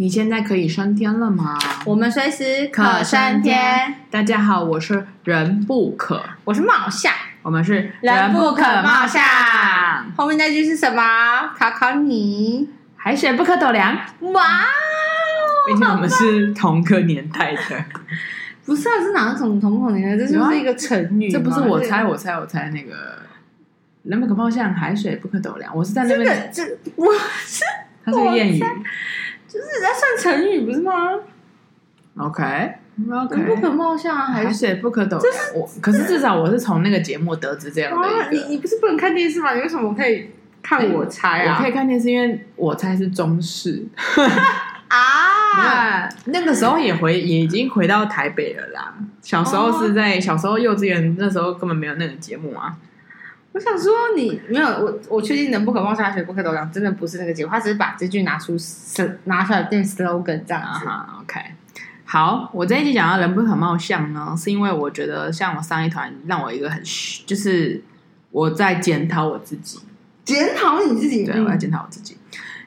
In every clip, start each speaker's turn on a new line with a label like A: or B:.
A: 你现在可以升天了吗？
B: 我们随时可升天。
A: 大家好，我是人不可，
B: 我是貌相，
A: 我们是
B: 人不可貌相。后面那句是什么？考考你，
A: 海水不可斗量。
B: 哇哦！
A: 毕竟我们是同个年代的。
B: 不是啊，是哪种同个年代？这就是一个成语。
A: 这不是我猜，我猜，我猜那个人不可貌相，海水不可斗量。我是在那边，
B: 这我是
A: 它是个谚语。
B: 就是在算成语不是吗
A: ？OK，OK，
B: 不可貌相，
A: 海水不可斗量。我可是至少我是从那个节目得知这样的。
B: 你你不是不能看电视吗？你为什么可以看我猜啊？
A: 我可以看电视，因为我猜是中式
B: 啊。
A: 那个时候也回也已经回到台北了啦。小时候是在小时候幼稚园那时候根本没有那个节目啊。
B: 我想说你没有我，我确定人不可貌相，海水不可斗量，真的不是那个结果，他只是把这句拿出拿出来变 slogan 这样子。
A: Uh-huh, OK，好，我这一集讲到人不可貌相呢，是因为我觉得像我上一团让我一个很就是我在检讨我自己，
B: 检讨你自己，
A: 对，我在检讨我自己。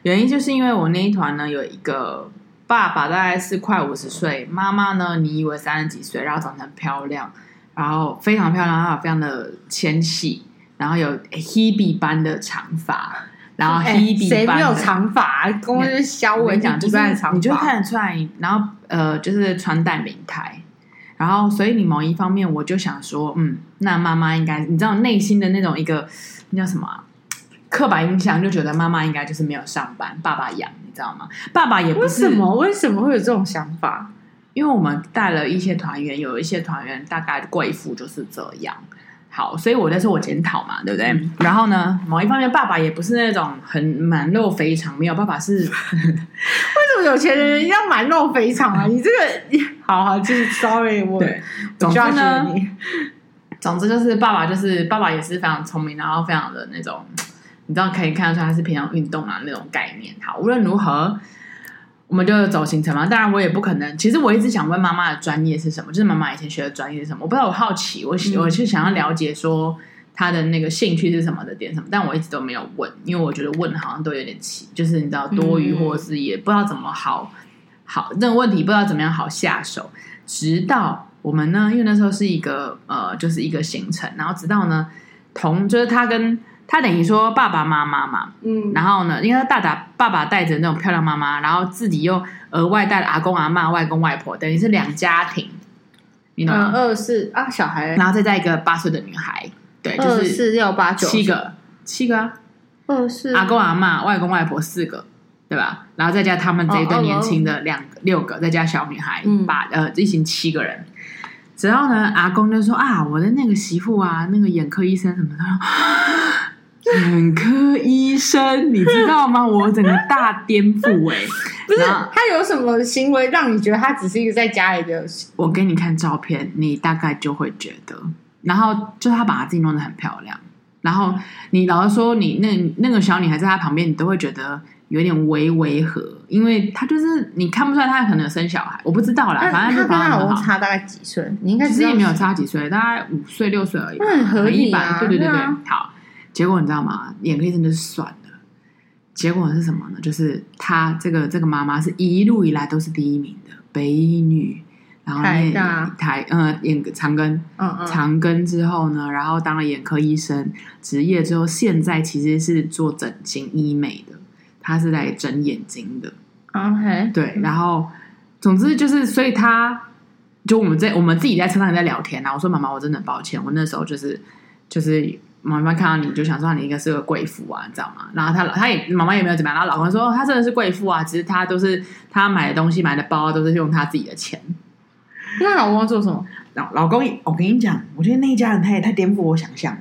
A: 原因就是因为我那一团呢有一个爸爸大概是快五十岁，妈妈呢你以为三十几岁，然后长得很漂亮，然后非常漂亮，然后非常的纤细。然后有 Hebe 般的长发，然后 Hebe
B: 谁没有长发？公是肖文讲，就是
A: 你就看得出来。然后呃，就是穿戴名牌。然后所以你某一方面，我就想说，嗯，那妈妈应该，你知道内心的那种一个那叫什么、啊、刻板印象，就觉得妈妈应该就是没有上班，爸爸养，你知道吗？爸爸也不是
B: 为什么？为什么会有这种想法？
A: 因为我们带了一些团员，有一些团员大概贵妇就是这样。好，所以我在说我检讨嘛，对不对？嗯、然后呢，某一方面，爸爸也不是那种很满肉肥肠，没有，爸爸是 为什
B: 么有钱人要满肉肥肠啊？你这个，好好，就是 sorry，我
A: 对，总之呢，总之就是爸爸，就是爸爸也是非常聪明，然后非常的那种，你知道可以看得出来他是平常运动啊那种概念。好，无论如何。我们就走行程嘛，当然我也不可能。其实我一直想问妈妈的专业是什么，就是妈妈以前学的专业是什么。我不知道，我好奇，我我是想要了解说她的那个兴趣是什么的点什么，但我一直都没有问，因为我觉得问好像都有点奇，就是你知道多余，或者是也不知道怎么好好这个问题不知道怎么样好下手。直到我们呢，因为那时候是一个呃，就是一个行程，然后直到呢，同就是他跟。他等于说爸爸妈妈嘛，嗯，然后呢，因为他大大爸爸带着那种漂亮妈妈，然后自己又额外带了阿公阿妈、外公外婆，等于是两家庭，你懂吗？
B: 嗯、二四啊，小孩，
A: 然后再带一个八岁的女孩，对，就是
B: 二四六八九
A: 七个，七个啊，
B: 二四。
A: 阿公阿妈、外公外婆四个，对吧？然后再加他们这一对年轻的两六个，再加小女孩，嗯，八呃一行七个人。然后呢，阿公就说啊，我的那个媳妇啊，那个眼科医生什么的。眼科医生，你知道吗？我整个大颠覆哎、欸！
B: 不是他有什么行为让你觉得他只是一个在家里的？
A: 我给你看照片，你大概就会觉得。然后就他把他自己弄得很漂亮。然后你老是说，你那那个小女孩在他旁边，你都会觉得有点微违和，因为他就是你看不出来他可能有生小孩，我不知道啦。反正他跟他老公
B: 差大概几岁？你应该
A: 其实也没有差几岁，大概五岁六岁而已，
B: 很合理
A: 啊。对对对对，好。结果你知道吗？眼科医生就算了。结果是什么呢？就是她这个这个妈妈是一路以来都是第一名的北一女，然后台大台呃眼长庚，嗯嗯，长庚之后呢，然后当了眼科医生，职业之后，现在其实是做整形医美的，她是在整眼睛的。
B: OK，
A: 对，然后总之就是，所以她就我们在我们自己在车上也在聊天啊，我说妈妈，我真的很抱歉，我那时候就是就是。妈妈看到你就想说你应该是个贵妇啊，你知道吗？然后她老她也妈妈也没有怎么样，然后老公说她真的是贵妇啊，其实她都是她买的东西买的包都是用她自己的钱。
B: 那老公要做什么？
A: 老老公，我跟你讲，我觉得那一家人他也太颠覆我想象了。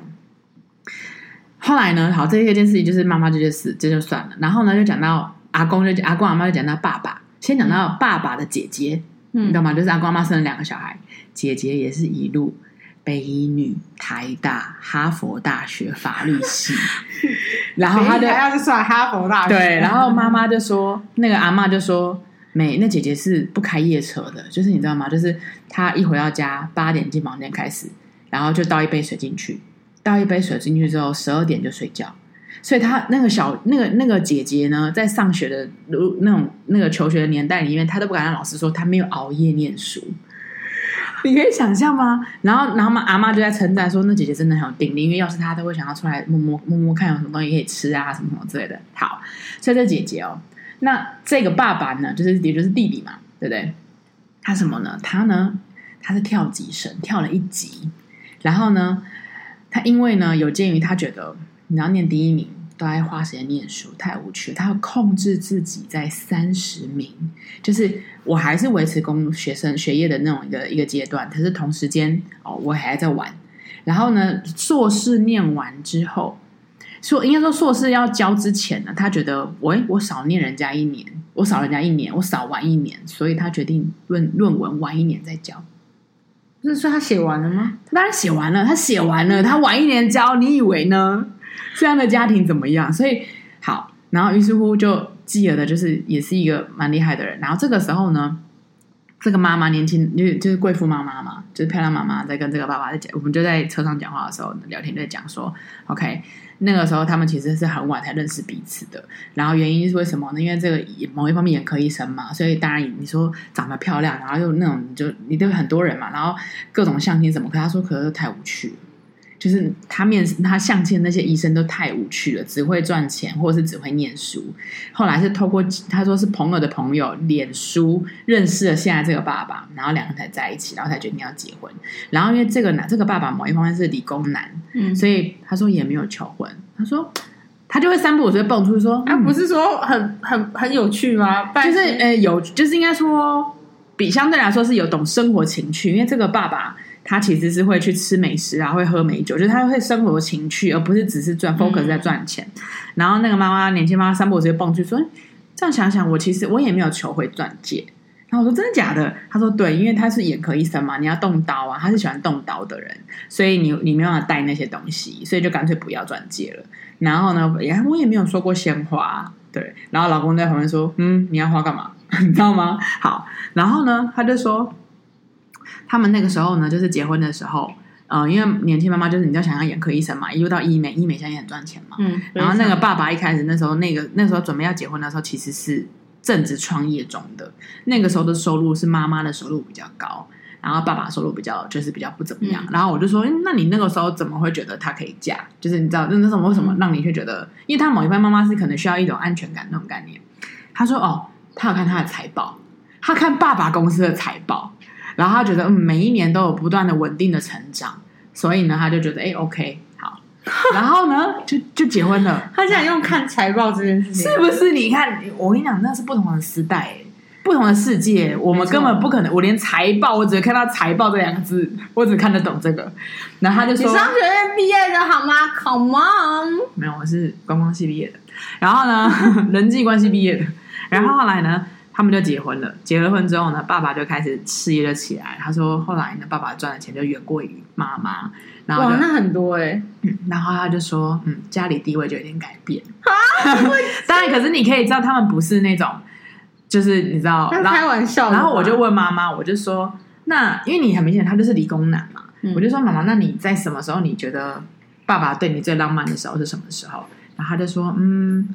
A: 后来呢，好，这一件事情就是妈妈这件事，这就算了。然后呢，就讲到阿公，就阿公阿妈就讲到爸爸，先讲到爸爸的姐姐，嗯，你知道吗？就是阿公阿妈生了两个小孩，姐姐也是一路。北医女、台大、哈佛大学法律系，然后他就
B: 还要是算哈佛大学，
A: 对，然后妈妈就说，那个阿嬷就说，没，那姐姐是不开夜车的，就是你知道吗？就是她一回到家，八点进房间开始，然后就倒一杯水进去，倒一杯水进去之后，十二点就睡觉，所以她那个小那个那个姐姐呢，在上学的如那种那个求学的年代里面，她都不敢让老师说她没有熬夜念书。你可以想象吗？然后，然后嘛，阿妈就在称赞说：“那姐姐真的很有定力，因为要是她，都会想要出来摸摸摸摸看有什么东西可以吃啊，什么什么之类的。”好，所以这姐姐哦，那这个爸爸呢，就是也就是弟弟嘛，对不对？他什么呢？他呢，他是跳级生，跳了一级。然后呢，他因为呢，有鉴于他觉得你要念第一名。都爱花时间念书，太无趣。他要控制自己在三十名，就是我还是维持工学生学业的那种一个一个阶段。可是同时间哦，我还在玩。然后呢，硕士念完之后，硕应该说硕士要交之前呢，他觉得喂我少念人家一年，我少人家一年，我少玩一年，所以他决定论论文晚一年再交。
B: 不是说他写完了吗？
A: 他当然写完了，他写完了，他晚一年交，你以为呢？这样的家庭怎么样？所以好，然后于是乎就继而的，就是也是一个蛮厉害的人。然后这个时候呢，这个妈妈年轻，就是就是贵妇妈妈嘛，就是漂亮妈妈在跟这个爸爸在讲，我们就在车上讲话的时候聊天，在讲说，OK，那个时候他们其实是很晚才认识彼此的。然后原因是为什么呢？因为这个某一方面眼科医生嘛，所以当然你说长得漂亮，然后又那种就你对很多人嘛，然后各种相亲什么，可他说可是太无趣。就是他面试他相亲那些医生都太无趣了，只会赚钱或者是只会念书。后来是透过他说是朋友的朋友脸书认识了现在这个爸爸，然后两个人才在一起，然后才决定要结婚。然后因为这个男这个爸爸某一方面是理工男，嗯，所以他说也没有求婚。他说他就会三不五时就蹦出说，
B: 他不是说很很很有趣吗？
A: 就是呃有，就是应该说比相对来说是有懂生活情趣，因为这个爸爸。他其实是会去吃美食啊，会喝美酒，就是他会生活情趣，而不是只是赚 focus 在赚钱。嗯、然后那个妈妈年轻妈妈三步直接蹦出说：“这样想想，我其实我也没有求回钻戒。”然后我说：“真的假的？”他说：“对，因为他是眼科医生嘛，你要动刀啊，他是喜欢动刀的人，所以你你没办法带那些东西，所以就干脆不要钻戒了。然后呢，也我也没有说过鲜花，对。然后老公在旁边说：‘嗯，你要花干嘛？’ 你知道吗？好，然后呢，他就说。”他们那个时候呢，就是结婚的时候，呃，因为年轻妈妈就是你要想要眼科医生嘛，一路到医美，医美现在也很赚钱嘛。嗯。然后那个爸爸一开始那时候，那个那时候准备要结婚的时候，其实是正值创业中的。那个时候的收入是妈妈的收入比较高，然后爸爸收入比较就是比较不怎么样。嗯、然后我就说，那你那个时候怎么会觉得他可以嫁？就是你知道，那那时候为什么让你会觉得？因为他某一方妈妈是可能需要一种安全感那种概念。他说，哦，他有看他的财报，他看爸爸公司的财报。然后他觉得，嗯，每一年都有不断的稳定的成长，所以呢，他就觉得，哎，OK，好。然后呢，就就结婚了。
B: 他现在用看财报这件事情，
A: 是不是？你看，我跟你讲，那是不同的时代，不同的世界，我们根本不可能。我连财报，我只看到财报这两个字，我只看得懂这个。然后他就说：“
B: 你商学院毕业的好吗？Come on，
A: 没有，我是观光系毕业的。然后呢，人际关系毕业的。然后后来呢？”他们就结婚了。结了婚之后呢，爸爸就开始事业了起来。他说，后来呢，爸爸赚的钱就远过于妈妈。然后
B: 哇，那很多哎、欸
A: 嗯。然后他就说，嗯，家里地位就有点改变。当然，可是你可以知道，他们不是那种，就是你知道，
B: 开玩笑。
A: 然后我就问妈妈，我就说，那因为你很明显他就是理工男嘛，嗯、我就说妈妈，那你在什么时候你觉得爸爸对你最浪漫的时候是什么时候？然后他就说，嗯。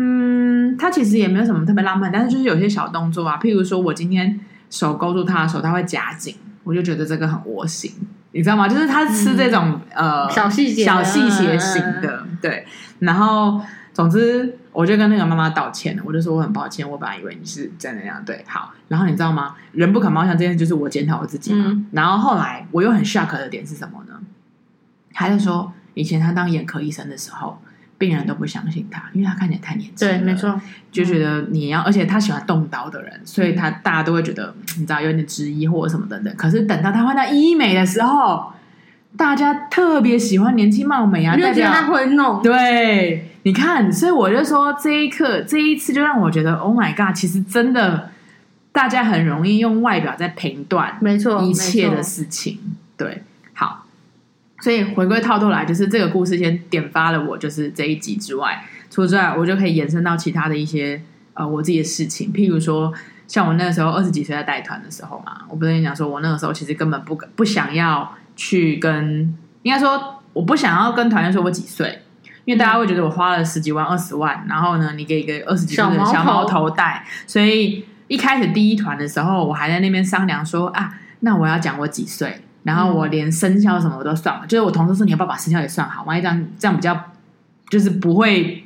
A: 嗯，他其实也没有什么特别浪漫，但是就是有些小动作啊，譬如说我今天手勾住他的手，他会夹紧，我就觉得这个很窝心，你知道吗？就是他吃这种、嗯、呃
B: 小细节、
A: 小细节型的，对。然后总之，我就跟那个妈妈道歉了，我就说我很抱歉，我本来以为你是真的那样，对。好，然后你知道吗？人不可貌相这件事就是我检讨我自己嘛。嗯、然后后来我又很 shock 的点是什么呢？他就说以前他当眼科医生的时候。病人都不相信他，因为他看起来太年轻了。
B: 对，没错，
A: 就觉得你要，而且他喜欢动刀的人，嗯、所以他大家都会觉得，你知道有点质疑或者什么等等。可是等到他换到医美的时候，大家特别喜欢年轻貌美啊，大家
B: 会弄。
A: 对，你看，所以我就说这一刻，这一次就让我觉得，Oh my God，其实真的，大家很容易用外表在评断，
B: 没错，
A: 一切的事情，对。所以回归套路来，就是这个故事先点发了我，就是这一集之外，除此之外，我就可以延伸到其他的一些呃我自己的事情，譬如说，像我那个时候二十几岁在带团的时候嘛，我不是跟你讲说，我那个时候其实根本不不想要去跟，应该说我不想要跟团员说我几岁，因为大家会觉得我花了十几万、二十万，然后呢，你给一个二十几岁的小毛头带，所以一开始第一团的时候，我还在那边商量说啊，那我要讲我几岁，然后我连生肖什么我都算了，嗯、就是我同事说你要不要把生肖也算好，万一这样这样比较就是不会。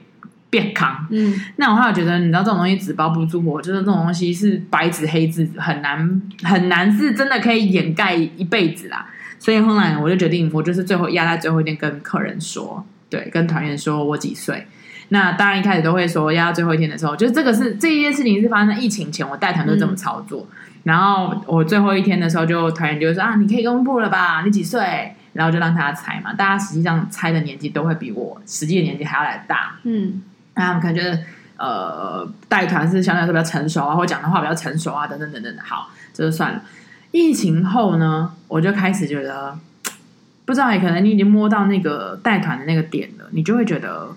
A: 变康，嗯，那我后来觉得，你知道这种东西纸包不住火，就是这种东西是白纸黑字，很难很难是真的可以掩盖一辈子啦。所以后来我就决定，我就是最后压在最后一天跟客人说，对，跟团员说我几岁。那当然一开始都会说压到最后一天的时候，就是这个是这一件事情是发生在疫情前，我带团都这么操作。嗯、然后我最后一天的时候，就团员就会说啊，你可以公布了吧？你几岁？然后就让大家猜嘛。大家实际上猜的年纪都会比我实际的年纪还要来大，嗯。那他们可能觉得，呃，带团是相对来说比较成熟啊，或讲的话比较成熟啊，等等等等的。好，这就算了。疫情后呢，我就开始觉得，不知道，也可能你已经摸到那个带团的那个点了，你就会觉得，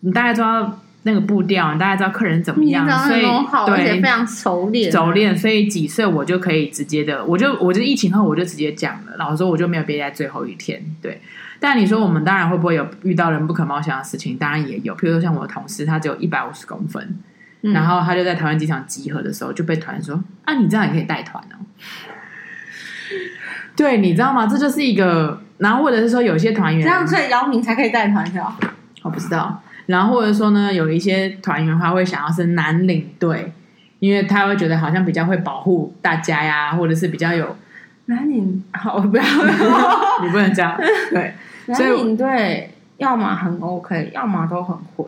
A: 你大概知道那个步调，大家知道客人怎么样，所以对，而且
B: 非常熟练，
A: 熟练。所以几岁我就可以直接的，我就我就疫情后我就直接讲了，老实说我就没有憋在最后一天，对。但你说我们当然会不会有遇到人不可貌相的事情？当然也有，譬如说像我的同事，他只有一百五十公分，嗯、然后他就在台湾机场集合的时候就被团员说：“啊，你这样也可以带团哦。”对，你知道吗？这就是一个，然后或者是说有些团员
B: 这样，所以姚明才可以带团是吧？
A: 我不知道。然后或者说呢，有一些团员他会想要是男领队，因为他会觉得好像比较会保护大家呀，或者是比较有
B: 男领。好，我不要，
A: 你不能这样，对。
B: 男领队要么很 OK，要么都很混。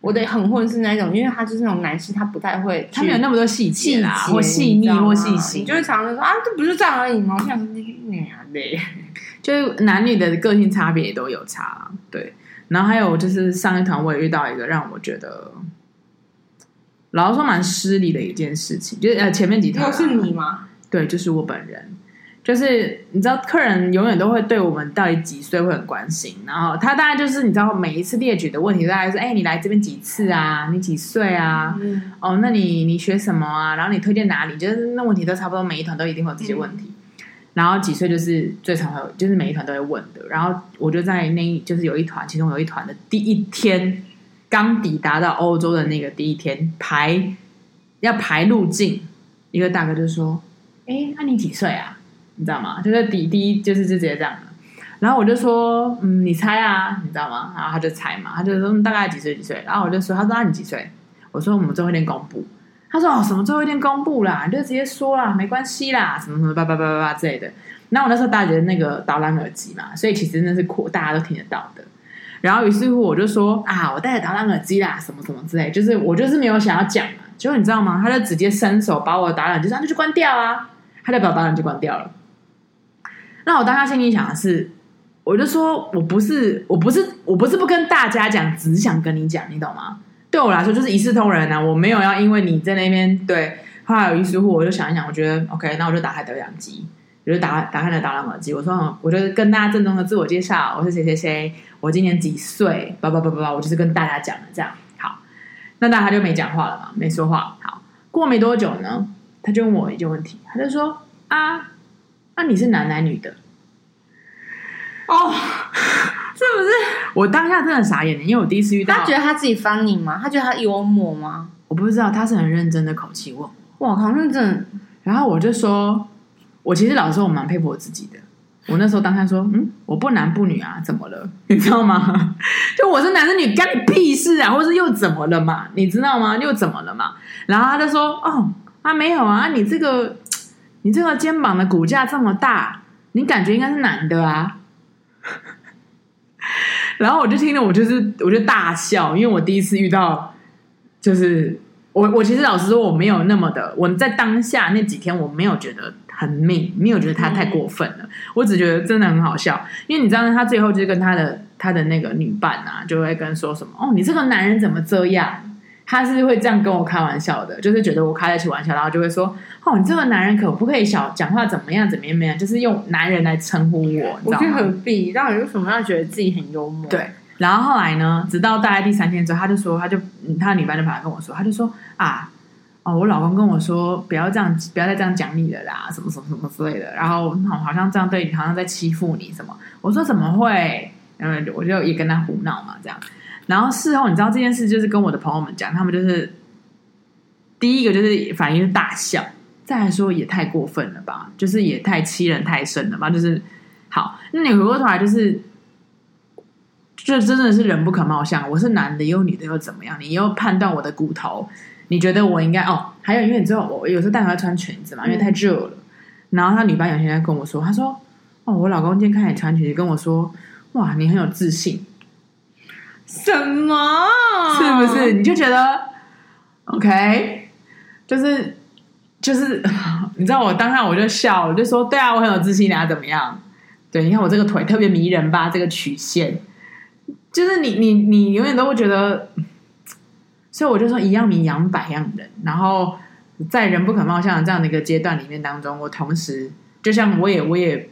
B: 我的很混是那种，因为他就是那种男性，他不太会，
A: 他没有那么多细节啦，或细腻或细心，
B: 就会常常说啊，这不是这样而已吗？像是那样的，
A: 就是男女的个性差别也都有差。对，然后还有就是上一团我也遇到一个让我觉得，老实说蛮失礼的一件事情，就是呃前面几团
B: 是你吗？
A: 对，就是我本人。就是你知道，客人永远都会对我们到底几岁会很关心，然后他大概就是你知道，每一次列举的问题大概是：哎，你来这边几次啊？你几岁啊？嗯、哦，那你你学什么啊？然后你推荐哪里？就是那问题都差不多，每一团都一定会有这些问题。然后几岁就是最常会有，就是每一团都会问的。然后我就在那，就是有一团，其中有一团的第一天刚抵达到欧洲的那个第一天排要排入境，一个大哥就说：哎，那你几岁啊？你知道吗？就是第第一就是就直接这样，然后我就说，嗯，你猜啊，你知道吗？然后他就猜嘛，他就说大概几岁几岁，然后我就说，他说啊，你几岁？我说我们最后一天公布，他说哦，什么最后一天公布啦？你就直接说啦，没关系啦，什么什么叭叭叭叭叭之类的。然后我那时候戴着那个导览耳机嘛，所以其实那是扩大家都听得到的。然后于是乎我就说啊，我戴着导览耳机啦，什么什么之类，就是我就是没有想要讲嘛。结果你知道吗？他就直接伸手把我的导览就这样就去关掉啊，他就把导览就关掉了。那我当下心里想的是，我就说我不是，我不是，我不是不跟大家讲，只是想跟你讲，你懂吗？对我来说就是一视同仁啊，我没有要因为你在那边对。后来有一时候我就想一想，我觉得 OK，那我就打开德阳机，我就打打开了导览耳机，我说，我就跟大家郑重的自我介绍，我是谁谁谁，我今年几岁，叭叭叭叭叭，我就是跟大家讲的这样。好，那大家就没讲话了嘛，没说话。好，过没多久呢，他就问我一个问题，他就说啊。那、你是男男女的？
B: 哦，不是？
A: 我当下真的傻眼了，因为我第一次遇到。
B: 他觉得他自己 funny 吗？他觉得他幽默吗？
A: 我不知道，他是很认真的口气问。
B: 哇，好认真。
A: 然后我就说，我其实老实说，我蛮佩服我自己的。我那时候当下说，嗯，我不男不女啊，怎么了？你知道吗？就我是男是女，干你屁事啊！或是又怎么了嘛？你知道吗？又怎么了嘛？然后他就说，哦，啊，没有啊，你这个。你这个肩膀的骨架这么大，你感觉应该是男的啊？然后我就听了，我就是我就大笑，因为我第一次遇到，就是我我其实老实说我没有那么的，我在当下那几天我没有觉得很命，没有觉得他太过分了，嗯、我只觉得真的很好笑，因为你知道他最后就跟他的他的那个女伴啊，就会跟说什么哦，你这个男人怎么这样？他是会这样跟我开玩笑的，就是觉得我开得起玩笑，然后就会说：“哦，你这个男人可不可以小讲话怎么样怎么样怎么样？就是用男人来称呼我。”
B: 我觉得何必？到底为什么要觉得自己很幽默？
A: 对。然后后来呢？直到大概第三天之后，他就说，他就他的女伴就跑来跟我说，他就说：“啊，哦，我老公跟我说，不要这样，不要再这样讲你了啦，什么什么什么之类的。然后好像这样对你，好像在欺负你什么。”我说：“怎么会？”然后我就也跟他胡闹嘛，这样。然后事后你知道这件事，就是跟我的朋友们讲，他们就是第一个就是反应是大笑，再来说也太过分了吧，就是也太欺人太甚了吧，就是好。那你回过头来就是，这真的是人不可貌相。我是男的，又女的又怎么样？你又判断我的骨头，你觉得我应该哦？还有因为你知道我有时候带他穿裙子嘛，因为太热了。然后他女伴有天在跟我说，他说哦，我老公今天看你穿裙子，跟我说哇，你很有自信。
B: 什么？
A: 是不是？你就觉得 OK？就是就是，你知道我当下我就笑，我就说对啊，我很有自信啊，怎么样？对，你看我这个腿特别迷人吧？这个曲线，就是你你你永远都会觉得，所以我就说一样米养百样人。然后在人不可貌相的这样的一个阶段里面当中，我同时就像我也我也。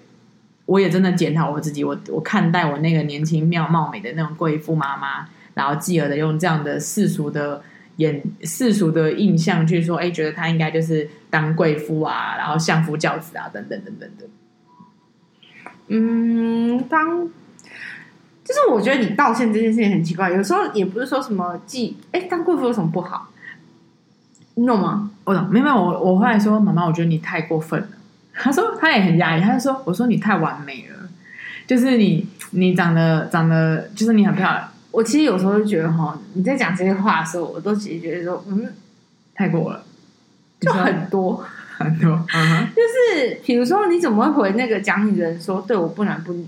A: 我也真的检讨我自己，我我看待我那个年轻妙貌美的那种贵妇妈妈，然后继而的用这样的世俗的眼世俗的印象去说，哎，觉得她应该就是当贵妇啊，然后相夫教子啊，等等等等的。
B: 嗯，当就是我觉得你道歉这件事情很奇怪，有时候也不是说什么既哎当贵妇有什么不好，你懂吗？
A: 我懂，没有我我后来说妈妈，我觉得你太过分了。他说他也很压抑，他就说：“我说你太完美了，就是你你长得长得就是你很漂亮。”
B: 我其实有时候就觉得哈，你在讲这些话的时候，我都其实觉得说，嗯，
A: 太过了，
B: 就很多
A: 很多，嗯，
B: 就是比如说你怎么会回那个讲你的人说，对我不男不女？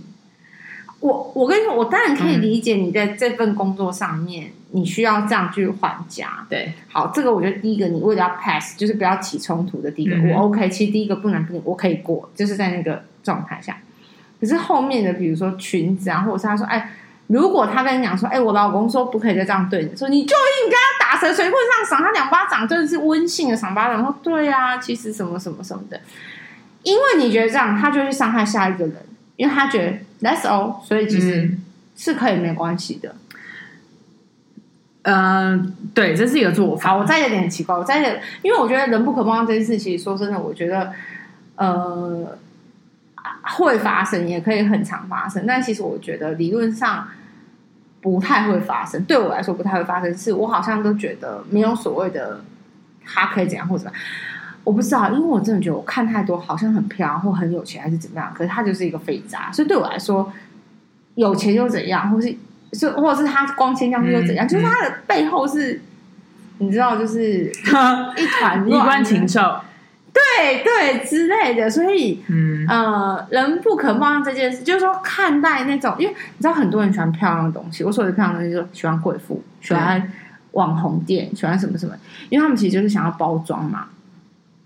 B: 我我跟你说，我当然可以理解你在这份工作上面，嗯、你需要这样去还价。
A: 对，
B: 好，这个我觉得第一个，你为了要 pass，就是不要起冲突的第一个，嗯、我 OK。其实第一个不能不女，我可以过，就是在那个状态下。可是后面的，比如说裙子啊，或者是他说，哎，如果他跟你讲说，哎，我老公说不可以再这样对你，说你就应该打蛇随棍上，赏他两巴掌，真的是温馨的赏巴掌。说对啊，其实什么什么什么的，因为你觉得这样，他就会伤害下一个人。因为他觉得 that's all，所以其实是可以没关系的。
A: 嗯、呃，对，这是一个做法。
B: 我再有点奇怪，我再有，因为我觉得人不可貌相这件事，其实说真的，我觉得呃会发生，也可以很常发生。但其实我觉得理论上不太会发生。对我来说不太会发生，是我好像都觉得没有所谓的他可以怎样或怎么样。我不知道，因为我真的觉得我看太多，好像很漂或很有钱还是怎么样，可是他就是一个废渣。所以对我来说，有钱又怎样，或是是或者是他光鲜亮丽又怎样，嗯、就是他的背后是，你知道，就是 一团
A: 衣冠禽兽，
B: 对对之类的。所以，
A: 嗯
B: 呃，人不可貌相这件事，就是说看待那种，因为你知道很多人喜欢漂亮的东西，我所谓的漂亮的东西，就喜欢贵妇，喜欢网红店，喜欢什么什么，因为他们其实就是想要包装嘛。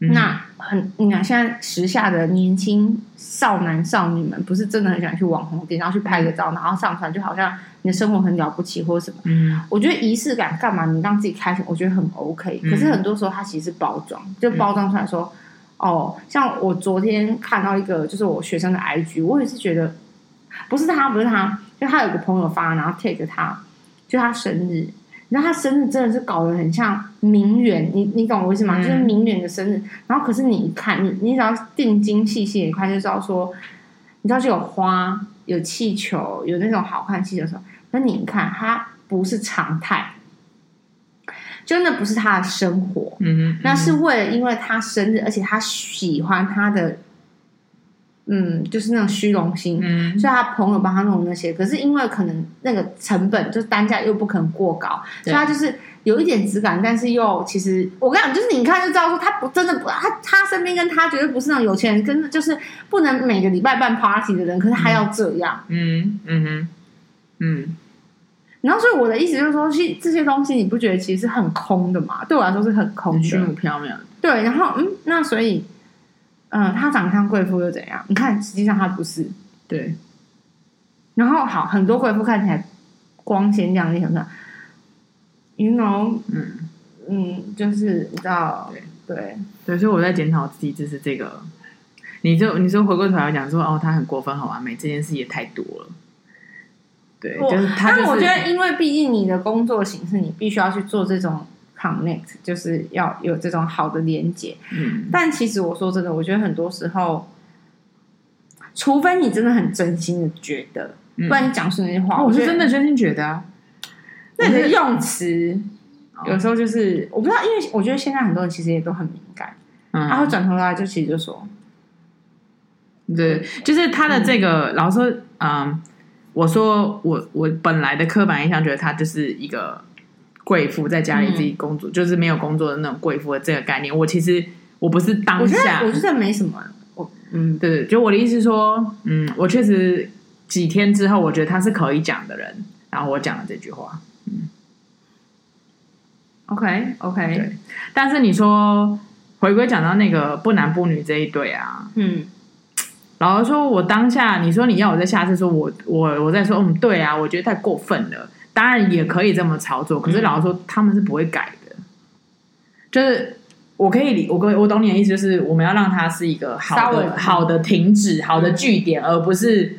B: 嗯、那很，你看现在时下的年轻少男少女们，不是真的很喜欢去网红店，然后去拍个照，然后上传，就好像你的生活很了不起或者什么。
A: 嗯，
B: 我觉得仪式感干嘛？你让自己开心，我觉得很 OK。可是很多时候，它其实是包装，就包装出来说，嗯、哦，像我昨天看到一个，就是我学生的 IG，我也是觉得，不是他，不是他，就他有个朋友发，然后 take 他，就他生日。然后他生日真的是搞得很像名媛，你你懂我意思吗？嗯、就是名媛的生日。然后可是你一看，你你只要定睛细细一看，就知道说，你知道就有花、有气球、有那种好看气球什么，那你一看，他不是常态，真的不是他的生活。
A: 嗯，嗯，
B: 那是为了因为他生日，而且他喜欢他的。嗯，就是那种虚荣心，
A: 嗯，
B: 所以他朋友帮他弄那些，可是因为可能那个成本就是单价又不可能过高，所以他就是有一点质感，但是又其实我跟你讲，就是你看就知道说他不真的不，他他身边跟他绝对不是那种有钱人，真的就是不能每个礼拜办 party 的人，可是他要这样，
A: 嗯嗯哼嗯，
B: 然后所以我的意思就是说，其实这些东西你不觉得其实是很空的嘛？对我来说是很空的，虚无缥缈。对，然后嗯，那所以。嗯，他长得像贵妇又怎样？你看，实际上他不是。
A: 对。
B: 然后好，很多贵妇看起来光鲜亮丽，很么？You know，
A: 嗯
B: 嗯，就是你知道，对对
A: 对，所以我在检讨自己，就是这个。你就你说回过头来讲说，哦，他很过分，很完美，这件事也太多了。对，就是他、就是。
B: 但我觉得，因为毕竟你的工作形式，你必须要去做这种。Connect 就是要有这种好的连接，
A: 嗯，
B: 但其实我说真的，我觉得很多时候，除非你真的很真心的觉得不然你讲出那些话，
A: 我是真的真心觉得啊。
B: 那你的用词有时候就是我不知道，因为我觉得现在很多人其实也都很敏感，他会转头来就其实就说，
A: 对，就是他的这个老师说，嗯，我说我我本来的刻板印象觉得他就是一个贵妇，在家里自己工作，就是没有工作的那种贵妇的这个概念。我其实我不是当下，
B: 我觉得没什么。我
A: 嗯，对对，就我的意思是说，嗯，我确实几天之后，我觉得他是可以讲的人，然后我讲了这句话。嗯
B: ，OK OK，
A: 对。但是你说回归讲到那个不男不女这一对啊，嗯，老实说，我当下你说你要我在下次说我我我在说，嗯，对啊，我觉得太过分了。当然也可以这么操作，可是老实说，他们是不会改的，就是。我可以理我，我懂你的意思，就是我们要让它是一个好的、好的停止、好的句点，而不是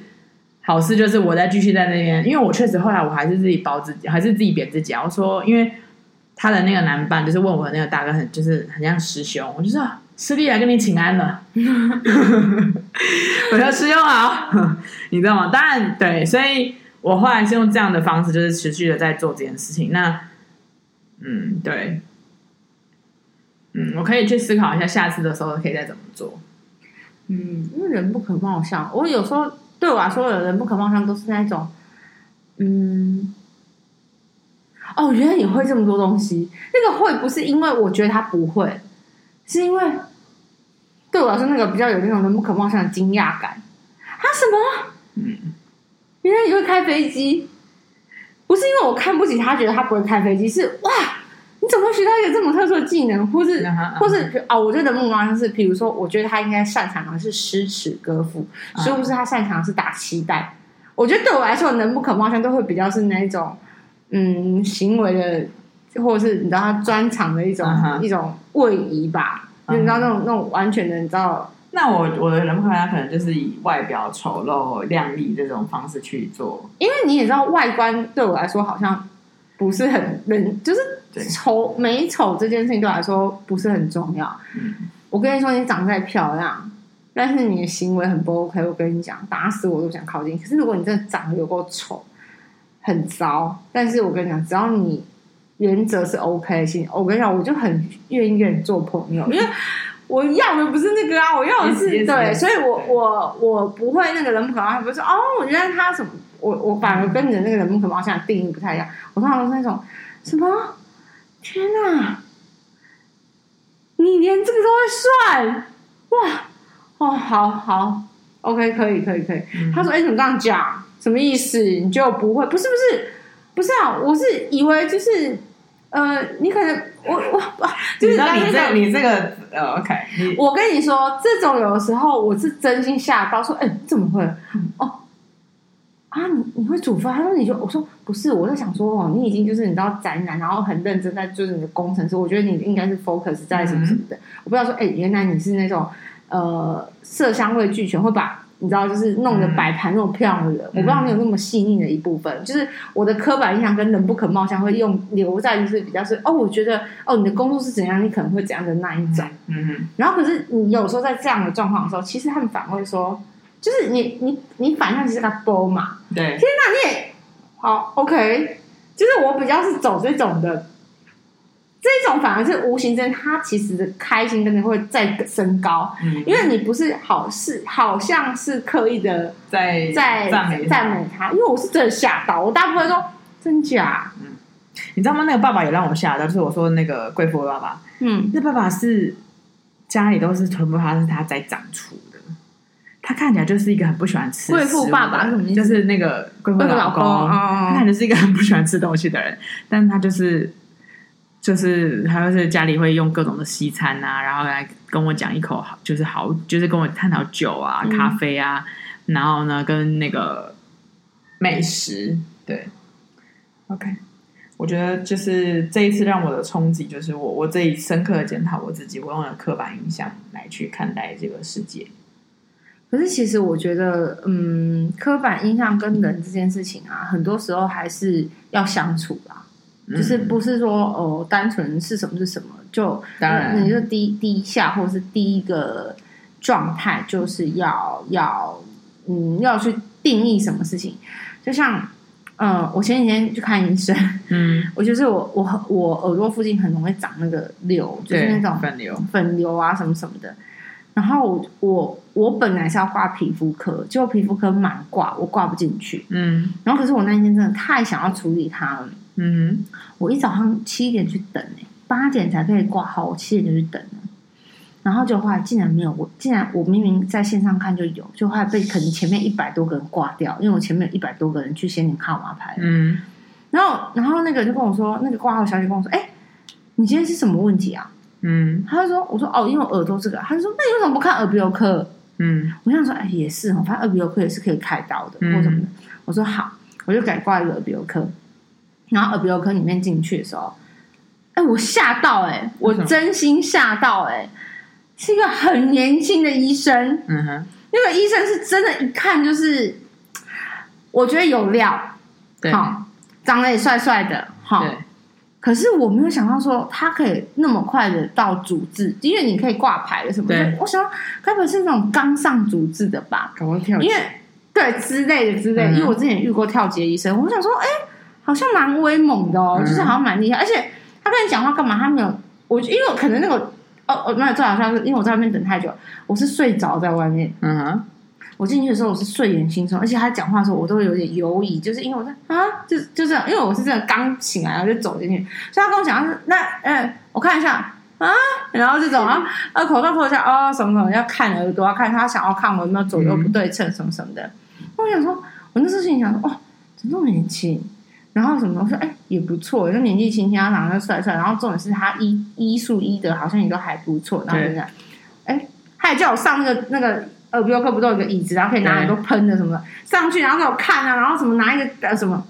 A: 好事。就是我再继续在那边，因为我确实后来我还是自己包自己，还是自己贬自己。我说，因为他的那个男伴就是问我的那个大哥很，很就是很像师兄，我就说师弟来跟你请安了。我说师兄好，你知道吗？当然对，所以我后来是用这样的方式，就是持续的在做这件事情。那嗯，对。嗯，我可以去思考一下，下次的时候可以再怎么做。
B: 嗯，因为人不可貌相，我有时候对我来说，有人不可貌相都是那种，嗯，哦，原来你会这么多东西。那个会不是因为我觉得他不会，是因为对我来说，那个比较有那种人不可貌相的惊讶感。啊，什么？嗯，原来你会开飞机？不是因为我看不起他，觉得他不会开飞机，是哇。你怎么学到一个这么特殊的技能，或是，uh uh. 或是哦，我觉得目光是，比如说，我觉得他应该擅长的是诗词歌赋，是不是他擅长的是打气带？我觉得对我来说，能不可貌相都会比较是那一种，嗯，行为的，或者是你知道他专长的一种、uh huh. 一种位移吧？就你知道那种那种完全的，你知道？
A: 那我我的人不可貌相可能就是以外表丑陋、靓丽这种方式去做，
B: 因为你也知道，外观对我来说好像。不是很人，就是丑美丑这件事情对我来说不是很重要。嗯、我跟你说，你长得再漂亮，但是你的行为很不 OK。我跟你讲，打死我都想靠近。可是如果你真的长得有够丑，很糟，但是我跟你讲，只要你原则是 OK 的，我跟你讲，我就很愿意跟你做朋友，因为我要的不是那个啊，我要的是对所以我我我不会那个人可能不是哦，我觉得他什么。我我反而跟你的那个人不可貌相的定义不太一样。我通常都是那种什么？天哪！你连这个都会算哇？哦，好好，OK，可以，可以，可以。嗯、他说：“哎，你怎么这样讲？什么意思？你就不会？不是，不是，不是啊！我是以为就是呃，你可能我 我就是你
A: 你这你这个呃，OK。
B: 我跟你说，这种有的时候我是真心吓到，说：哎，怎么会？哦。”啊，你你会煮饭？他说你就我说不是，我在想说哦，你已经就是你知道宅男，然后很认真在就是你的工程师，我觉得你应该是 focus 在什么什么的。嗯、我不知道说，哎、欸，原来你是那种呃色香味俱全，会把你知道就是弄得摆盘那种漂亮的人。嗯、我不知道你有那么细腻的一部分，就是我的刻板印象跟人不可貌相会用留在就是比较是哦，我觉得哦你的工作是怎样，你可能会怎样的那一种。嗯哼。然后可是你有时候在这样的状况的时候，其实他们反而会说。就是你你你反向其实是个波嘛，
A: 对，
B: 天哪，你也好 OK，就是我比较是走这种的，这种反而是无形中他其实的开心真的会再升高，嗯，因为你不是好事好像是刻意的在在赞美赞美他，因为我是真的吓到，我大部分说真假，
A: 嗯，你知道吗？那个爸爸也让我吓到，就是我说那个贵妇的爸爸，嗯，那爸爸是家里都是全部他是他在掌厨。他看起来就是一个很不喜欢吃贵妇爸爸，就是那个贵妇老公，他看起来是一个很不喜欢吃东西的人，但是他就是就是他就是家里会用各种的西餐啊，然后来跟我讲一口好，就是好，就是跟我探讨酒啊、咖啡啊，嗯、然后呢跟那个美食，对，OK，我觉得就是这一次让我的冲击，就是我我自己深刻的检讨我自己，我用了刻板印象来去看待这个世界。
B: 可是，其实我觉得，嗯，刻板印象跟人这件事情啊，很多时候还是要相处啦。嗯、就是不是说哦，单纯是什么是什么，就当然你就第第一下或者是第一个状态，就是要要嗯要去定义什么事情。就像，呃，我前几天去看医生，嗯，我就是我我我耳朵附近很容易长那个瘤，就是那种
A: 粉瘤、
B: 粉瘤啊什么什么的。然后我我我本来是要挂皮肤科，结果皮肤科满挂，我挂不进去。嗯，然后可是我那一天真的太想要处理它了。嗯，我一早上七点去等，欸，八点才可以挂号，我七点就去等了。然后就后来竟然没有，我竟然我明明在线上看就有，就后来被可能前面一百多个人挂掉，因为我前面有一百多个人去先领号码牌。嗯，然后然后那个就跟我说，那个挂号小姐跟我说，哎，你今天是什么问题啊？嗯，他就说，我说哦，因为我耳朵这个，他就说，那你为什么不看耳鼻喉科？嗯，我想说，哎，也是哦，反正耳鼻喉科也是可以开刀的，或什么的。我说好，我就改挂一个耳鼻喉科。然后耳鼻喉科里面进去的时候，哎，我吓到，哎，我真心吓到，哎，是一个很年轻的医生。嗯哼，那个医生是真的，一看就是，我觉得有料，对，好，长得也帅帅的，好。可是我没有想到说他可以那么快的到主治，因为你可以挂牌了什么的。我想该不会是那种刚上主治的吧？赶快跳因为对之类的之类的，因为我之前遇过跳级医生，我想说，哎，好像蛮威猛的哦，就是好像蛮厉害。而且他跟你讲话干嘛？他没有，我因为我可能那个哦哦，没有最好笑是，因为我在外面等太久，我是睡着在外面。嗯哼。我进去的时候，我是睡眼惺忪，而且他讲话的时候，我都有点犹疑，就是因为我在啊，就就这样，因为我是真的刚醒来，然后就走进去，所以他跟我讲，那嗯，我看一下啊，然后这种啊，呃，口罩脱一下啊，什么什么要看耳朵，要看他想要看我有没有左右不对称什么什么的。我想说，我那时候心里想说，哦，怎么那么年轻？然后什么我说，哎，也不错，就年纪轻轻，他长得帅帅，然后重点是他医医术医的好像也都还不错，然后就这样，哎，他也叫我上那个那个。耳鼻喉科不都有个椅子，然后可以拿很多喷的什么的上去，然后给我看啊，然后什么拿一个呃什么，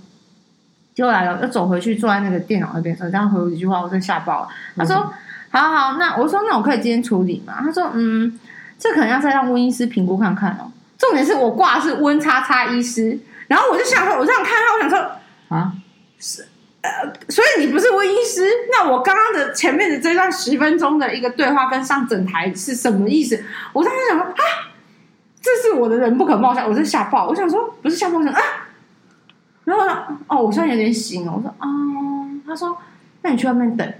B: 结果来了，又走回去坐在那个电脑那边，说这样回我一句话，我真吓爆了。他说：“好好，那我说那我可以今天处理嘛？”他说：“嗯，这可能要再让温医师评估看看哦。重点是我挂的是温叉叉医师，然后我就想说，我这样看他，我想说啊，是。”呃，所以你不是温医师？那我刚刚的前面的这段十分钟的一个对话跟上整台是什么意思？我当时想说啊。这是我的人不可貌相，我是吓爆。我想说，不是吓爆，想啊。然后呢，哦，我现在有点醒了。我说啊、他说，那你去外面等。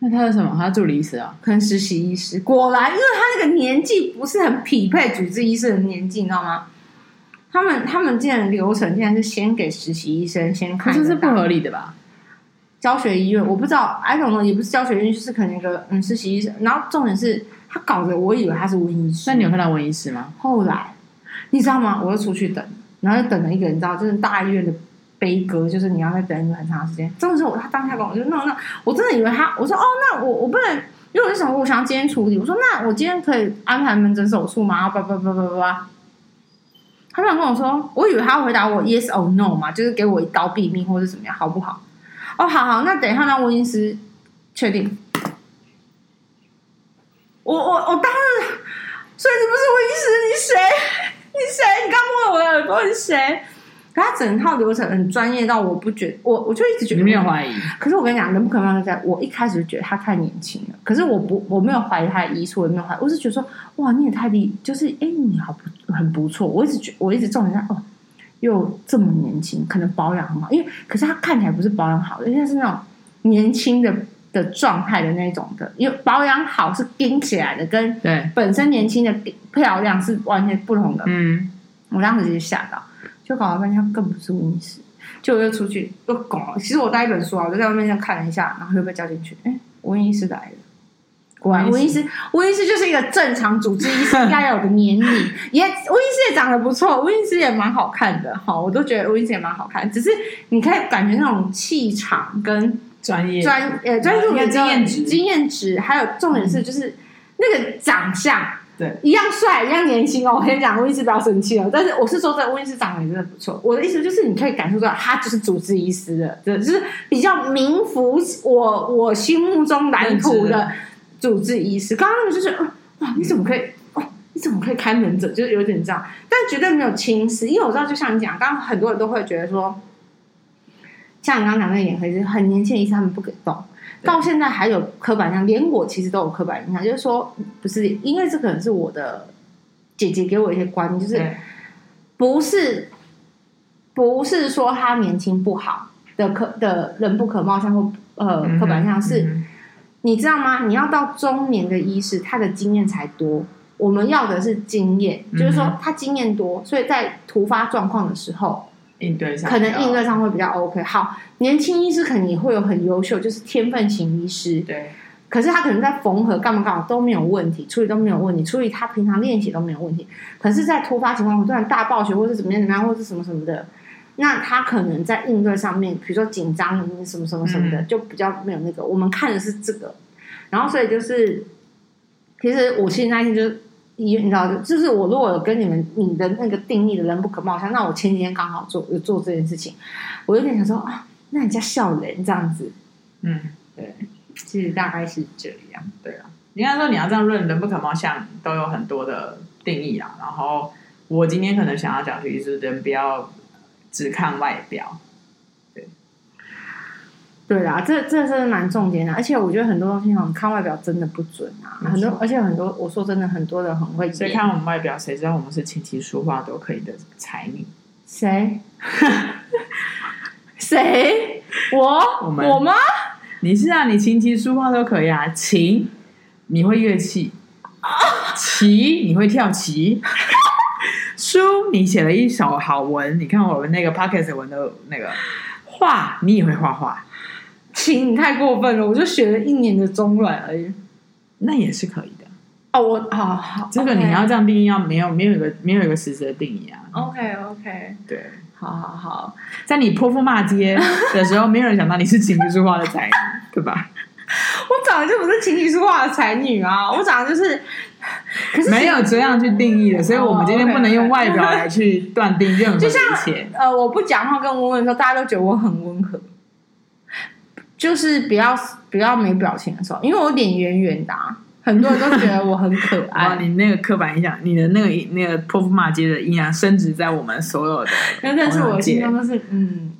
A: 那他是什么？他助理医师啊，
B: 可能实习医师。果然，因为他那个年纪不是很匹配主治医师的年纪，你知道吗？他们他们竟然流程，现在是先给实习医生先看，
A: 这是不合理的吧？
B: 教学医院我不知道，I don't know，也不是教学医院，就是可能一个嗯实习医生。然后重点是。他搞得我以为他是温医师，
A: 那你有看到温医师吗？
B: 后来你知道吗？我又出去等，然后就等了一个人，你知道，就是大医院的悲歌，就是你要再等一个很长时间。真的是我，他当下跟我就那那，我真的以为他，我说哦，那我我不能，因为我就想说，我想要今天处理。我说那我今天可以安排门诊手术吗？叭叭叭叭叭。他想跟我说，我以为他要回答我 yes or no 嘛，就是给我一刀毙命或者怎么样，好不好？哦，好好，那等一下让温医师确定。我我我当然，所以你不是温医师，你谁？你谁？你刚摸了我的耳朵，你谁？可他整套流程很专业到我不觉，我我就一直觉得
A: 你没有怀疑。
B: 可是我跟你讲，人不可貌在。我一开始就觉得他太年轻了，可是我不我没有怀疑他的医术，我没有怀疑，我是觉得说哇，你也太厉，就是哎，你好不很不错。我一直觉我一直重点在哦，又这么年轻，可能保养很好，因为可是他看起来不是保养好的，因为是那种年轻的。的状态的那种的，因为保养好是盯起来的，跟对本身年轻的漂亮是完全不同的。嗯，我当时就吓到，就搞了半天，更不是温医师，就我又出去又搞。其实我带一本书啊，我就在外面看了一下，然后又被叫进去。哎，温医师来了，果然温医师，温医师就是一个正常主治医师 应该有的年龄，也温医师也长得不错，温医师也蛮好看的。哈，我都觉得温医师也蛮好看，只是你可以感觉那种气场跟。
A: 专业
B: 专呃专注的经验值，经验值，还有重点是就是那个长相，对，一样帅，一样年轻哦。我跟你讲，温医师不要生气哦。但是我是说，这温医师长得也真的不错。我的意思就是，你可以感受到他就是主治医师的，对，就是比较名副我我心目中蓝图的主治医师。刚刚那个就是，哇，你怎么可以？哦，你怎么可以开门诊？就是有点这样，但绝对没有轻视，因为我知道，就像你讲，刚刚很多人都会觉得说。像你刚刚讲那个眼科，医生很年轻的医生，他们不给动，到现在还有刻板印象，连我其实都有刻板印象，就是说不是，因为这可能是我的姐姐给我一些观念，就是不是不是说他年轻不好的可的人不可貌相或呃刻板印象是，
A: 嗯、
B: 你知道吗？你要到中年的医师，他的经验才多。我们要的是经验，嗯、就是说他经验多，所以在突发状况的时候
A: 应对上
B: 可能应对上会比较 OK。好，年轻医师肯定也会有很优秀，就是天分型医师。
A: 对，
B: 可是他可能在缝合干嘛干嘛都没有问题，处理都没有问题，处理他平常练习都没有问题。可是，在突发情况，突然大暴雪，或是怎么样怎么样，或是什么什么的，那他可能在应对上面，比如说紧张什么什么什么的，嗯、就比较没有那个。我们看的是这个，然后所以就是，其实我现在就是。你你知道，就是我如果有跟你们你的那个定义的人不可貌相，那我前几天刚好做有做这件事情，我有点想说啊，那人家笑人这样子，
A: 嗯，
B: 对，其实大概是这样，
A: 对啊，应该说你要这样论人不可貌相，都有很多的定义啊。然后我今天可能想要讲的就是人不要只看外表。
B: 对啦，这这是蛮重点的，而且我觉得很多东西哈，看外表真的不准啊。很多，而且很多，我说真的，很多人很会。
A: 所以看我们外表，谁知道我们是琴棋书画都可以的才女？
B: 谁？谁？我？
A: 我们？
B: 我吗？
A: 你是啊，你琴棋书画都可以啊。琴，你会乐器；棋，你会跳棋；书，你写了一首好文。你看我们那个 p o c k e t 文的那个画，你也会画画。
B: 琴，你太过分了！我就学了一年的中软而已，
A: 那也是可以的。
B: 哦，我好好，
A: 这个你要这样定义，要没有没有一个没有一个实质的定义啊。
B: OK OK，
A: 对，
B: 好好好，
A: 在你泼妇骂街的时候，没有人想到你是琴棋书画的才女，对吧？
B: 我长得就不是琴棋书画的才女啊，我长得就是，可是
A: 没有这样去定义的，所以我们今天不能用外表来去断定任何一切。
B: 就像呃，我不讲话跟温温的时候，大家都觉得我很温和。就是比较比较没表情的时候，因为我脸圆圆的，啊，很多人都觉得我很可 爱。
A: 你那个刻板印象，你的那个那个泼妇骂街的印象，深植在我们所有的。
B: 但是我心中都是嗯，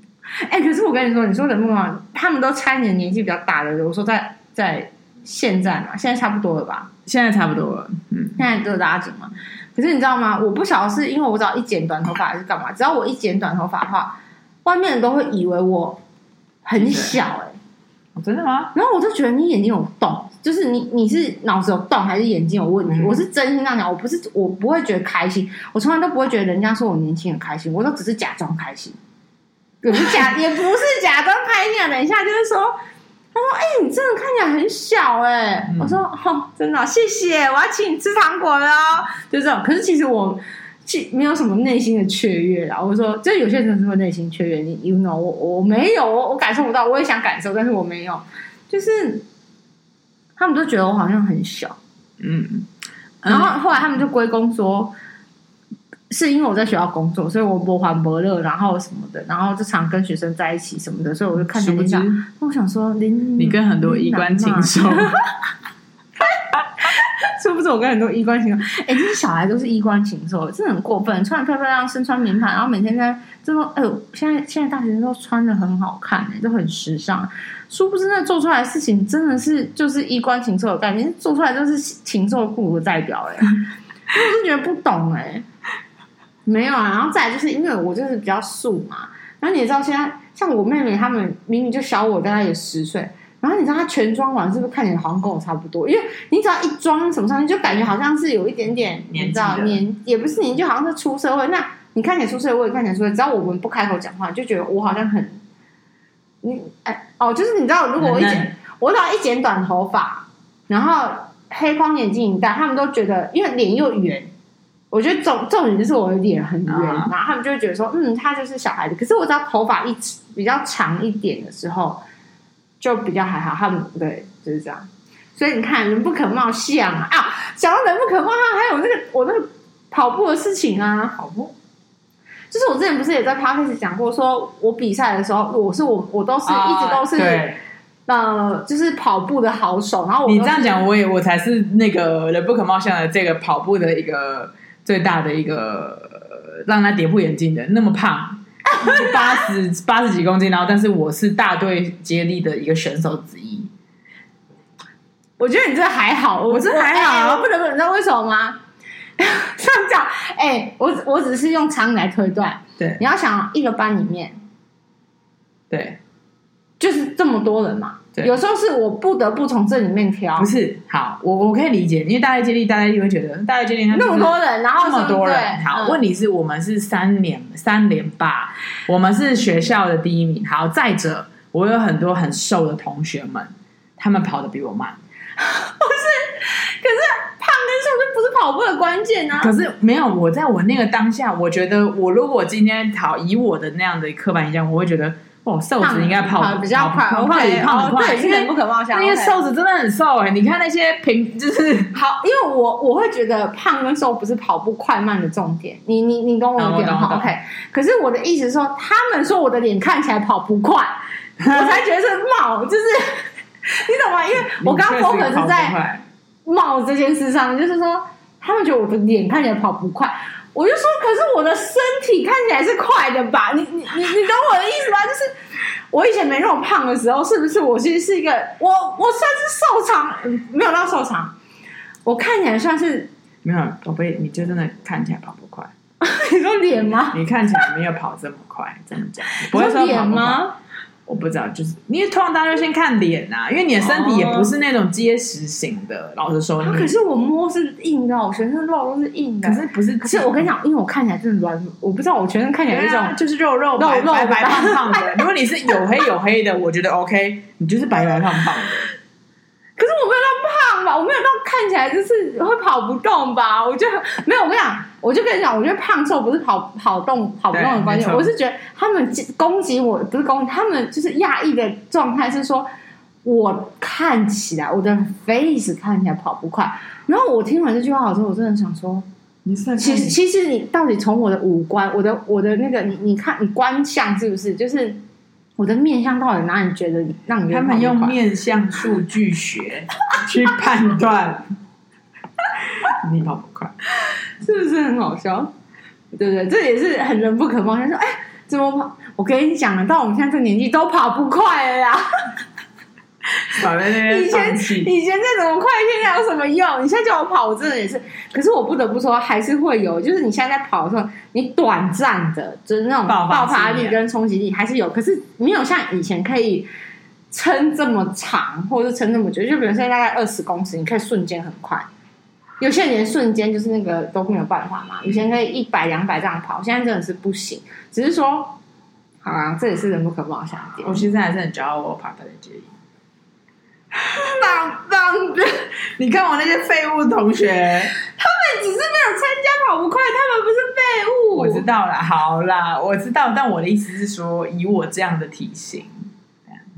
B: 哎、欸，可是我跟你说，你说人不嘛，他们都猜你的年纪比较大的。我说在在现在嘛，现在差不多了吧？
A: 现在差不多了，嗯，
B: 现在都拉紧嘛。可是你知道吗？我不晓得是因为我只要一剪短头发还是干嘛，只要我一剪短头发的话，外面人都会以为我很小哎、欸。
A: 真的吗？
B: 然后我就觉得你眼睛有洞，就是你你是脑子有洞还是眼睛有问题？嗯、我是真心这样讲，我不是我不会觉得开心，我从来都不会觉得人家说我年轻很开心，我都只是假装开心，也不是假 也不是假装开心啊。等一下就是说，他说：“哎、欸，你真的看起来很小哎、欸。嗯”我说：“哦，真的，谢谢，我要请你吃糖果了。”就这种。可是其实我。其没有什么内心的雀跃啦，我说，就有些人是会内心雀跃，你 you know，我我没有，我我感受不到，我也想感受，但是我没有，就是他们都觉得我好像很小，
A: 嗯，
B: 然后后来他们就归功说，是因为我在学校工作，所以我不欢不乐，然后什么的，然后就常跟学生在一起什么的，所以我就看见你想，我想说，你
A: 你跟很多衣冠禽兽。
B: 是不是我跟很多衣冠禽兽？哎、欸，这些小孩都是衣冠禽兽，真的很过分，穿的漂漂亮亮，身穿名牌，然后每天在这种，哎呦，现在现在大学生都穿的很好看，哎，都很时尚。殊不知那做出来的事情真的是就是衣冠禽兽的概念，做出来就是禽兽不如的代表，哎，我是觉得不懂，哎，没有啊。然后再就是因为我就是比较素嘛，然后你也知道现在像我妹妹她们明明就小我大概有十岁。然后你知道他全装完是不是看起来好像跟我差不多？因为你只要一装什么上去，就感觉好像是有一点点，你知道年也不是年纪，好像是出社会。那你看起来出社会，我也看起来出社会。只要我们不开口讲话，就觉得我好像很你哎哦，就是你知道，如果我一剪，我只要一剪短头发，然后黑框眼镜一戴，他们都觉得，因为脸又圆，我觉得重重点就是我的脸很圆，然后他们就会觉得说，嗯，他就是小孩子。可是我只要头发一比较长一点的时候。就比较还好，他们对就是这样，所以你看人不可貌相啊！啊，讲到人不可貌相，还有那个我那个跑步的事情啊，跑步，就是我之前不是也在 podcast 讲过，说我比赛的时候，我是我我都是、啊、一直都是呃，就是跑步的好手。然后我你
A: 这样讲，我也我才是那个人不可貌相的这个跑步的一个最大的一个让他跌破眼镜的，那么胖。八十八十几公斤，然后但是我是大队接力的一个选手之一。
B: 我觉得你这还好，我这还好，不能不能，你知道为什么吗？像 这样，哎、欸，我我只是用常理来推断。
A: 对，
B: 你要想一个班里面，
A: 对，
B: 就是这么多人嘛。对，有时候是我不得不从这里面挑。
A: 不是，好，我我可以理解，因为大学接力，大家就会觉得大学接力那
B: 么多人，然后
A: 这么多人。好，嗯、问题是我们是三连三连霸，我们是学校的第一名。好，再者，我有很多很瘦的同学们，他们跑的比我慢。
B: 不是，可是胖跟瘦就。不是跑步的关键啊！
A: 可是没有，我在我那个当下，我觉得我如果今天跑以我的那样的刻板印象，我会觉得哦，瘦子应该跑，
B: 跑比较快，我怕你跑很快，因为不可貌相。
A: 因为瘦子真的很瘦哎、欸，你看那些平就是
B: 好，因为我我会觉得胖跟瘦不是跑步快慢的重点。你你你懂我的点好 OK。可是我的意思是说，他们说我的脸看起来跑不快，我才觉得是冒，就是 你懂吗？因为我刚刚 focus 是在。冒这件事上，就是说，他们觉得我的脸看起来跑不快，我就说，可是我的身体看起来是快的吧？你你你你懂我的意思吗？就是我以前没那么胖的时候，是不是我其实是一个我我算是瘦长，没有到瘦长，我看起来算是
A: 没有宝贝，你就真的看起来跑不快。
B: 你说脸吗？
A: 你看起来没有跑这么快，真的假的？
B: 不会说脸吗？
A: 我不知道，就是因为通常大家就先看脸呐，因为你的身体也不是那种结实型的。老实说，
B: 可是我摸是硬的，我全身肉都是硬的。
A: 可是不是？
B: 可是我跟你讲，因为我看起来是软，我不知道我全身看起来是这种，
A: 就是肉肉白白白胖胖的。如果你是有黑有黑的，我觉得 OK，你就是白白胖胖的。
B: 可是我没有那么胖吧？我没有那么看起来就是会跑不动吧？我觉得没有。我跟你讲。我就跟你讲，我觉得胖瘦不是跑跑动跑不动的关键，我是觉得他们攻击我不是攻击，他们就是压抑的状态是说，我看起来我的 face 看起来跑不快。然后我听完这句话之后，我真的想说，你其实其实你到底从我的五官，我的我的那个你你看你观相是不是？就是我的面相到底哪里觉得让你
A: 他们用面相数据学去判断。你跑不快，
B: 是不是很好笑？对不对？这也是很人不可貌相。说，哎，怎么跑？我跟你讲了，到我们现在这个年纪都跑不快了呀。以前以前再怎么快，现在有什么用？你现在叫我跑，我真的也是。可是我不得不说，还是会有。就是你现在在跑的时候，你短暂的，就是那种爆发力跟冲击力还是有。可是没有像以前可以撑这么长，或者是撑那么久。就比如现在大概二十公尺，你可以瞬间很快。有些人瞬间就是那个都没有办法嘛。以前可以一百两百这样跑，现在真的是不行。只是说，好啊，这也是人不可貌相的。
A: 我现在还是很骄傲，我跑大学接力，
B: 棒棒的。
A: 你看我那些废物同学，
B: 他们只是没有参加跑不快，他们不是废物。
A: 我知道了，好啦，我知道。但我的意思是说，以我这样的体型。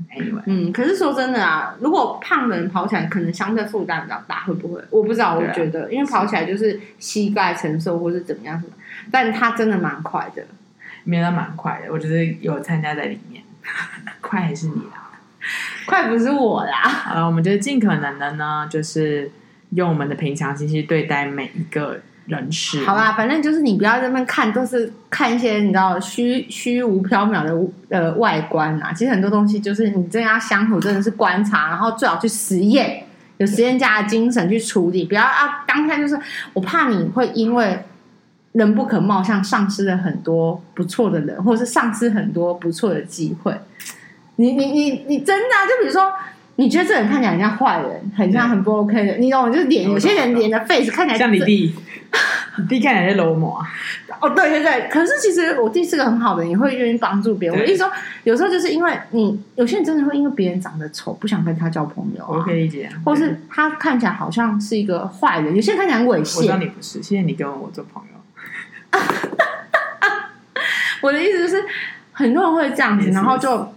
A: Anyway.
B: 嗯，可是说真的啊，如果胖的人跑起来，可能相对负担比较大，会不会？我不知道，我觉得，啊、因为跑起来就是膝盖承受，或是怎么样什么，但他真的蛮快的，
A: 没有，他蛮快的。我觉得有参加在里面，快还是你啦，
B: 快不是我啦。
A: 好了，我们就尽可能的呢，就是用我们的平常心去对待每一个。人事
B: 好吧，反正就是你不要在那边看，都是看一些你知道虚虚无缥缈的呃外观啊。其实很多东西就是你真要相处，真的是观察，然后最好去实验，有实验家的精神去处理。不要啊，当下就是我怕你会因为人不可貌相，丧失了很多不错的人，或者是丧失很多不错的机会。你你你你真的，就比如说。你觉得这人看起来很像坏人，很像很不 OK 的，你懂吗？就是脸，有些人脸的 face 看起来
A: 像你弟，你弟看起来是流氓。
B: 哦，对对对，可是其实我弟是个很好的，也会愿意帮助别人。我意思说，有时候就是因为你，有些人真的会因为别人长得丑，不想跟他交朋友啊。
A: 我可以理解，
B: 或是他看起来好像是一个坏人，有些人看起来很猥亵。
A: 我知道你不是，谢谢你跟我做朋友。
B: 我的意思就是，很多人会这样子，然后就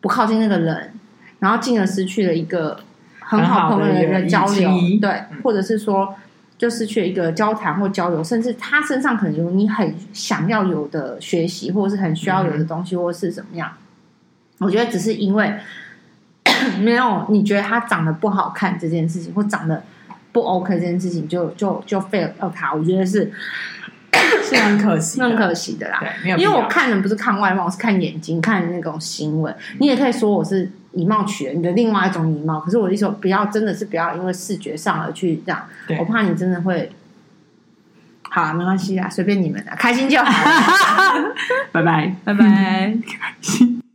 B: 不靠近那个人。然后进而失去了一个很好朋友的一个交流，对，嗯、或者是说就失去了一个交谈或交流，甚至他身上可能有你很想要有的学习，或者是很需要有的东西，或是怎么样？我觉得只是因为 没有你觉得他长得不好看这件事情，或长得不 OK 这件事情就，就就就废了他。我觉得是
A: 是很可惜，
B: 很可惜的啦。对，因为我看人不是看外貌，我是看眼睛，看那种行为。你也可以说我是。以貌取人你的另外一种以貌，可是我的意思说，不要真的是不要因为视觉上而去这样，我怕你真的会好啊，没关系啊，随便你们啊，开心就好。
A: 拜拜，
B: 拜拜。